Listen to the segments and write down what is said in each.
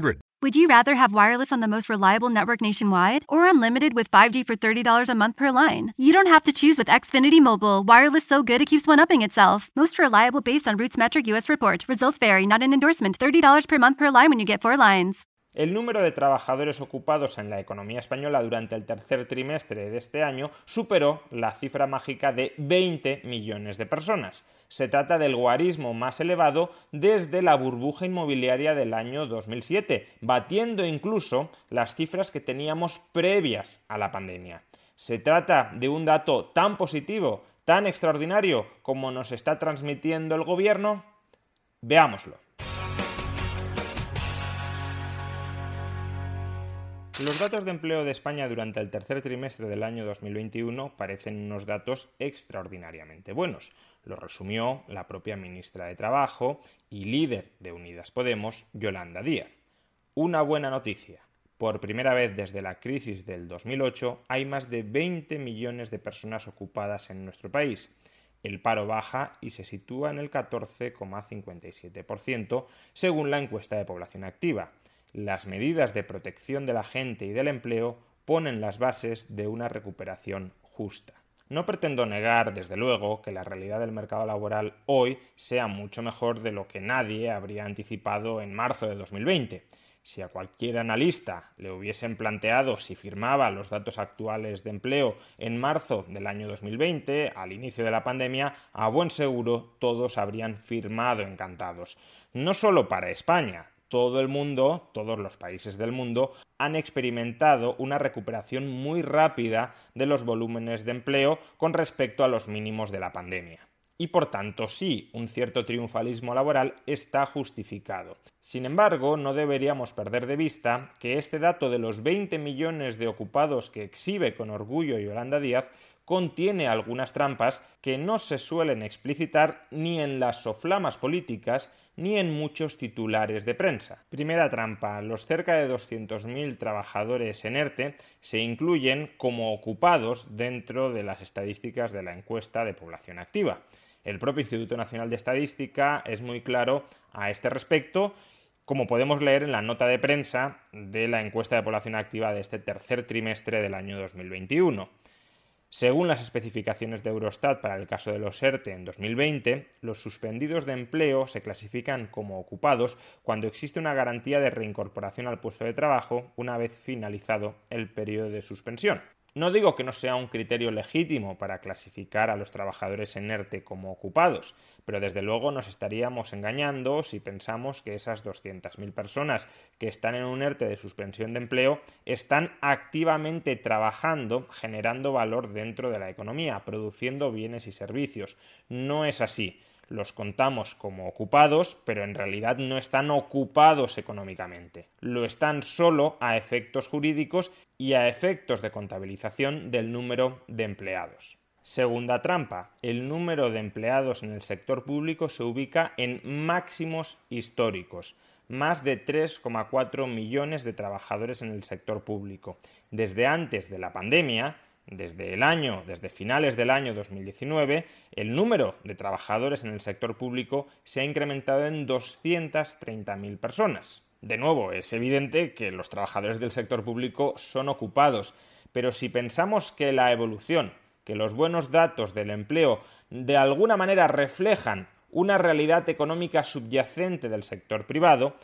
888 532 3500. Would you rather have wireless on the most reliable network nationwide or unlimited with 5G for $30 a month per line? You don't have to choose with Xfinity Mobile. Wireless so good it keeps one upping itself. Most reliable based on Roots Metric US report. Results vary, not an endorsement. $30 per month per line when you get four lines. El número de trabajadores ocupados en la economía española durante el tercer trimestre de este año superó la cifra mágica de 20 millones de personas. Se trata del guarismo más elevado desde la burbuja inmobiliaria del año 2007, batiendo incluso las cifras que teníamos previas a la pandemia. Se trata de un dato tan positivo, tan extraordinario como nos está transmitiendo el gobierno. Veámoslo. Los datos de empleo de España durante el tercer trimestre del año 2021 parecen unos datos extraordinariamente buenos. Lo resumió la propia ministra de Trabajo y líder de Unidas Podemos, Yolanda Díaz. Una buena noticia. Por primera vez desde la crisis del 2008 hay más de 20 millones de personas ocupadas en nuestro país. El paro baja y se sitúa en el 14,57% según la encuesta de población activa las medidas de protección de la gente y del empleo ponen las bases de una recuperación justa. No pretendo negar, desde luego, que la realidad del mercado laboral hoy sea mucho mejor de lo que nadie habría anticipado en marzo de 2020. Si a cualquier analista le hubiesen planteado si firmaba los datos actuales de empleo en marzo del año 2020, al inicio de la pandemia, a buen seguro todos habrían firmado encantados. No solo para España, todo el mundo, todos los países del mundo, han experimentado una recuperación muy rápida de los volúmenes de empleo con respecto a los mínimos de la pandemia. Y por tanto, sí, un cierto triunfalismo laboral está justificado. Sin embargo, no deberíamos perder de vista que este dato de los 20 millones de ocupados que exhibe con orgullo Yolanda Díaz contiene algunas trampas que no se suelen explicitar ni en las soflamas políticas ni en muchos titulares de prensa. Primera trampa, los cerca de 200.000 trabajadores en ERTE se incluyen como ocupados dentro de las estadísticas de la encuesta de población activa. El propio Instituto Nacional de Estadística es muy claro a este respecto como podemos leer en la nota de prensa de la encuesta de población activa de este tercer trimestre del año 2021. Según las especificaciones de Eurostat para el caso de los ERTE en 2020, los suspendidos de empleo se clasifican como ocupados cuando existe una garantía de reincorporación al puesto de trabajo una vez finalizado el periodo de suspensión. No digo que no sea un criterio legítimo para clasificar a los trabajadores en ERTE como ocupados, pero desde luego nos estaríamos engañando si pensamos que esas 200.000 personas que están en un ERTE de suspensión de empleo están activamente trabajando, generando valor dentro de la economía, produciendo bienes y servicios. No es así los contamos como ocupados, pero en realidad no están ocupados económicamente. Lo están solo a efectos jurídicos y a efectos de contabilización del número de empleados. Segunda trampa, el número de empleados en el sector público se ubica en máximos históricos, más de 3,4 millones de trabajadores en el sector público. Desde antes de la pandemia, desde el año, desde finales del año 2019, el número de trabajadores en el sector público se ha incrementado en 230.000 personas. De nuevo, es evidente que los trabajadores del sector público son ocupados, pero si pensamos que la evolución, que los buenos datos del empleo de alguna manera reflejan una realidad económica subyacente del sector privado,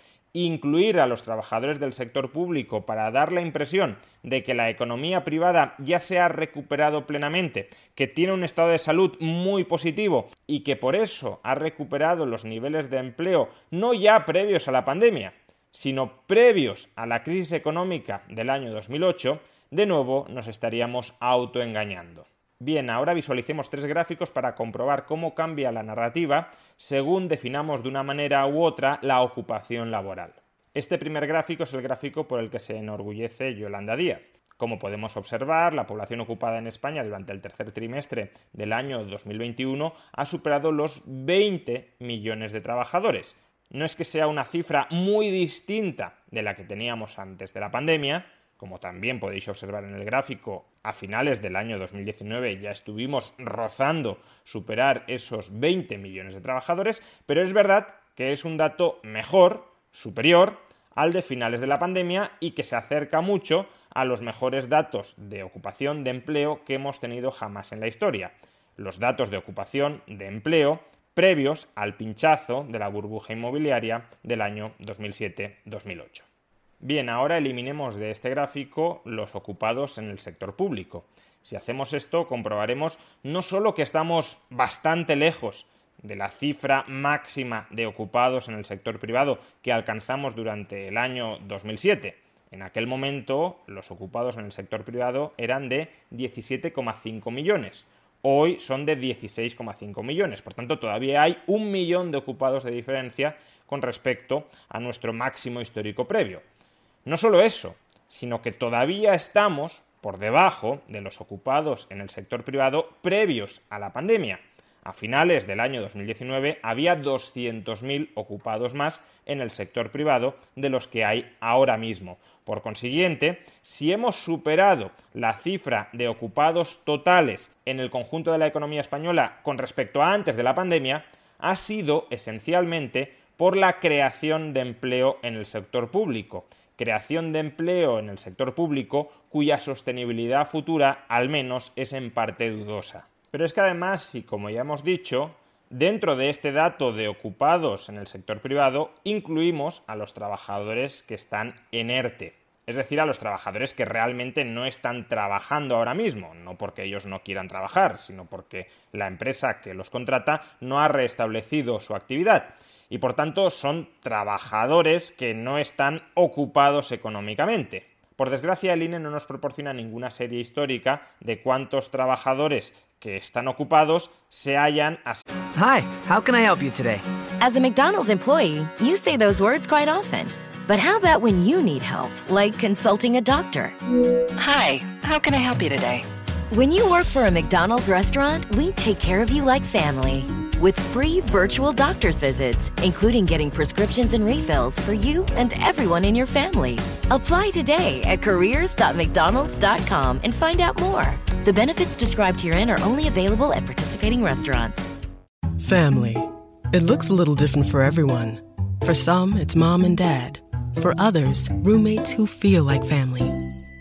incluir a los trabajadores del sector público para dar la impresión de que la economía privada ya se ha recuperado plenamente, que tiene un estado de salud muy positivo y que por eso ha recuperado los niveles de empleo no ya previos a la pandemia, sino previos a la crisis económica del año 2008, de nuevo nos estaríamos autoengañando. Bien, ahora visualicemos tres gráficos para comprobar cómo cambia la narrativa según definamos de una manera u otra la ocupación laboral. Este primer gráfico es el gráfico por el que se enorgullece Yolanda Díaz. Como podemos observar, la población ocupada en España durante el tercer trimestre del año 2021 ha superado los 20 millones de trabajadores. No es que sea una cifra muy distinta de la que teníamos antes de la pandemia, como también podéis observar en el gráfico, a finales del año 2019 ya estuvimos rozando superar esos 20 millones de trabajadores, pero es verdad que es un dato mejor, superior al de finales de la pandemia y que se acerca mucho a los mejores datos de ocupación de empleo que hemos tenido jamás en la historia. Los datos de ocupación de empleo previos al pinchazo de la burbuja inmobiliaria del año 2007-2008. Bien, ahora eliminemos de este gráfico los ocupados en el sector público. Si hacemos esto, comprobaremos no solo que estamos bastante lejos de la cifra máxima de ocupados en el sector privado que alcanzamos durante el año 2007. En aquel momento, los ocupados en el sector privado eran de 17,5 millones. Hoy son de 16,5 millones. Por tanto, todavía hay un millón de ocupados de diferencia con respecto a nuestro máximo histórico previo. No solo eso, sino que todavía estamos por debajo de los ocupados en el sector privado previos a la pandemia. A finales del año 2019 había 200.000 ocupados más en el sector privado de los que hay ahora mismo. Por consiguiente, si hemos superado la cifra de ocupados totales en el conjunto de la economía española con respecto a antes de la pandemia, ha sido esencialmente por la creación de empleo en el sector público. Creación de empleo en el sector público cuya sostenibilidad futura al menos es en parte dudosa. Pero es que además, y como ya hemos dicho, dentro de este dato de ocupados en el sector privado incluimos a los trabajadores que están en ERTE, es decir, a los trabajadores que realmente no están trabajando ahora mismo, no porque ellos no quieran trabajar, sino porque la empresa que los contrata no ha restablecido su actividad y por tanto son trabajadores que no están ocupados económicamente. Por desgracia, el INE no nos proporciona ninguna serie histórica de cuántos trabajadores que están ocupados se hallan Hi, how can I help you today? As a McDonald's employee, you say those words quite often. But how about when you need help, like consulting a doctor? Hi, how can I help you today? When you work for a McDonald's restaurant, we take care of you like family. With free virtual doctor's visits, including getting prescriptions and refills for you and everyone in your family. Apply today at careers.mcdonalds.com and find out more. The benefits described herein are only available at participating restaurants. Family. It looks a little different for everyone. For some, it's mom and dad. For others, roommates who feel like family.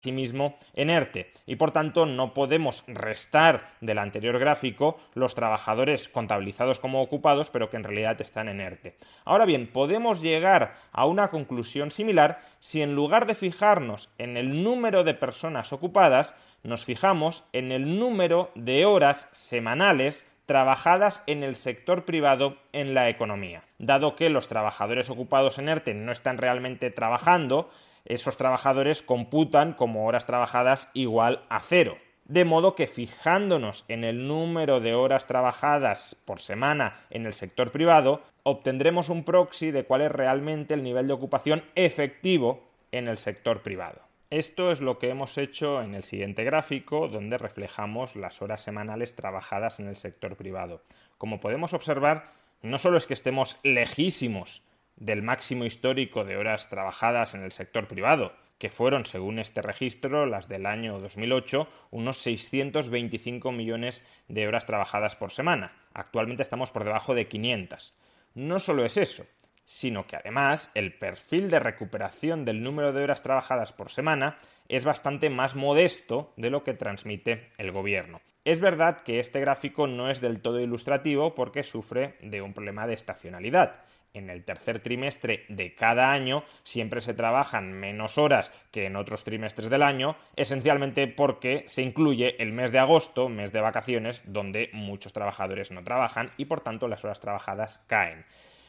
sí mismo en ERTE y por tanto no podemos restar del anterior gráfico los trabajadores contabilizados como ocupados pero que en realidad están en ERTE. Ahora bien, podemos llegar a una conclusión similar si en lugar de fijarnos en el número de personas ocupadas, nos fijamos en el número de horas semanales trabajadas en el sector privado en la economía. Dado que los trabajadores ocupados en ERTE no están realmente trabajando, esos trabajadores computan como horas trabajadas igual a cero. De modo que fijándonos en el número de horas trabajadas por semana en el sector privado, obtendremos un proxy de cuál es realmente el nivel de ocupación efectivo en el sector privado. Esto es lo que hemos hecho en el siguiente gráfico, donde reflejamos las horas semanales trabajadas en el sector privado. Como podemos observar, no solo es que estemos lejísimos del máximo histórico de horas trabajadas en el sector privado, que fueron, según este registro, las del año 2008, unos 625 millones de horas trabajadas por semana. Actualmente estamos por debajo de 500. No solo es eso, sino que además el perfil de recuperación del número de horas trabajadas por semana es bastante más modesto de lo que transmite el gobierno. Es verdad que este gráfico no es del todo ilustrativo porque sufre de un problema de estacionalidad. En el tercer trimestre de cada año siempre se trabajan menos horas que en otros trimestres del año, esencialmente porque se incluye el mes de agosto, mes de vacaciones, donde muchos trabajadores no trabajan y por tanto las horas trabajadas caen.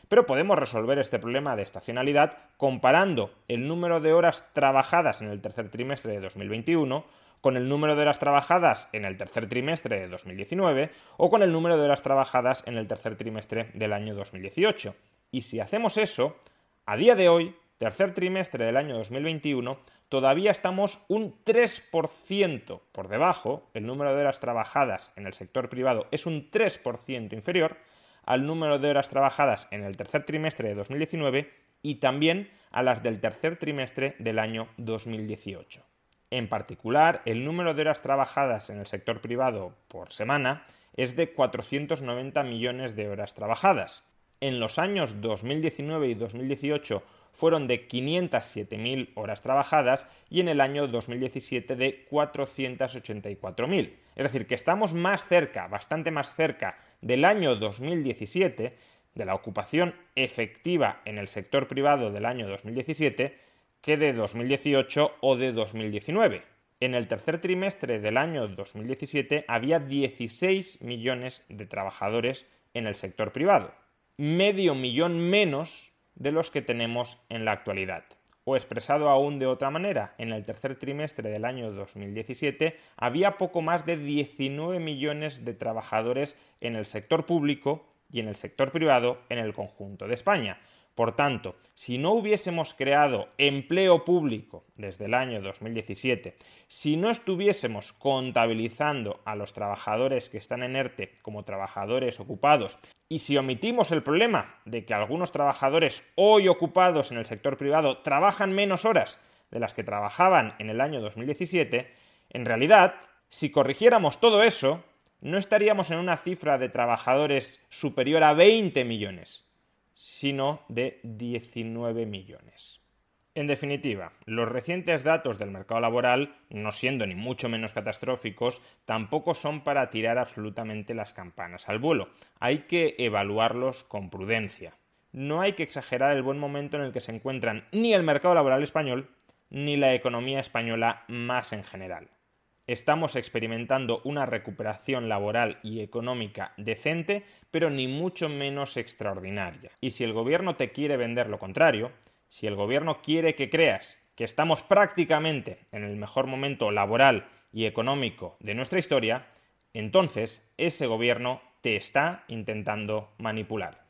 Pero podemos resolver este problema de estacionalidad comparando el número de horas trabajadas en el tercer trimestre de 2021 con el número de horas trabajadas en el tercer trimestre de 2019 o con el número de horas trabajadas en el tercer trimestre del año 2018. Y si hacemos eso, a día de hoy, tercer trimestre del año 2021, todavía estamos un 3% por debajo, el número de horas trabajadas en el sector privado es un 3% inferior al número de horas trabajadas en el tercer trimestre de 2019 y también a las del tercer trimestre del año 2018. En particular, el número de horas trabajadas en el sector privado por semana es de 490 millones de horas trabajadas. En los años 2019 y 2018 fueron de 507.000 horas trabajadas y en el año 2017 de 484.000. Es decir, que estamos más cerca, bastante más cerca del año 2017, de la ocupación efectiva en el sector privado del año 2017, que de 2018 o de 2019. En el tercer trimestre del año 2017 había 16 millones de trabajadores en el sector privado, medio millón menos de los que tenemos en la actualidad. O expresado aún de otra manera, en el tercer trimestre del año 2017 había poco más de 19 millones de trabajadores en el sector público y en el sector privado en el conjunto de España, por tanto, si no hubiésemos creado empleo público desde el año 2017, si no estuviésemos contabilizando a los trabajadores que están en ERTE como trabajadores ocupados, y si omitimos el problema de que algunos trabajadores hoy ocupados en el sector privado trabajan menos horas de las que trabajaban en el año 2017, en realidad, si corrigiéramos todo eso, no estaríamos en una cifra de trabajadores superior a 20 millones, sino de 19 millones. En definitiva, los recientes datos del mercado laboral, no siendo ni mucho menos catastróficos, tampoco son para tirar absolutamente las campanas al vuelo. Hay que evaluarlos con prudencia. No hay que exagerar el buen momento en el que se encuentran ni el mercado laboral español ni la economía española más en general estamos experimentando una recuperación laboral y económica decente, pero ni mucho menos extraordinaria. Y si el gobierno te quiere vender lo contrario, si el gobierno quiere que creas que estamos prácticamente en el mejor momento laboral y económico de nuestra historia, entonces ese gobierno te está intentando manipular.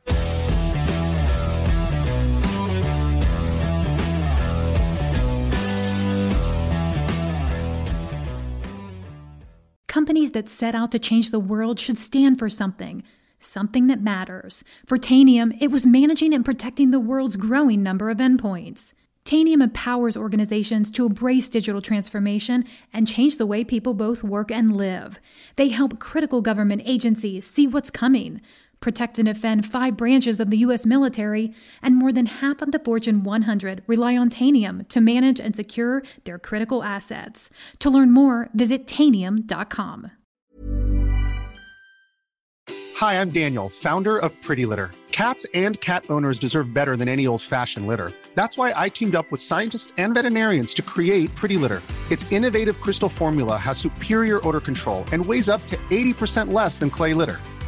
Companies that set out to change the world should stand for something, something that matters. For Tanium, it was managing and protecting the world's growing number of endpoints. Tanium empowers organizations to embrace digital transformation and change the way people both work and live. They help critical government agencies see what's coming protect and defend five branches of the U.S. military, and more than half of the Fortune 100 rely on Tanium to manage and secure their critical assets. To learn more, visit Tanium.com. Hi, I'm Daniel, founder of Pretty Litter. Cats and cat owners deserve better than any old fashioned litter. That's why I teamed up with scientists and veterinarians to create Pretty Litter. Its innovative crystal formula has superior odor control and weighs up to 80% less than clay litter.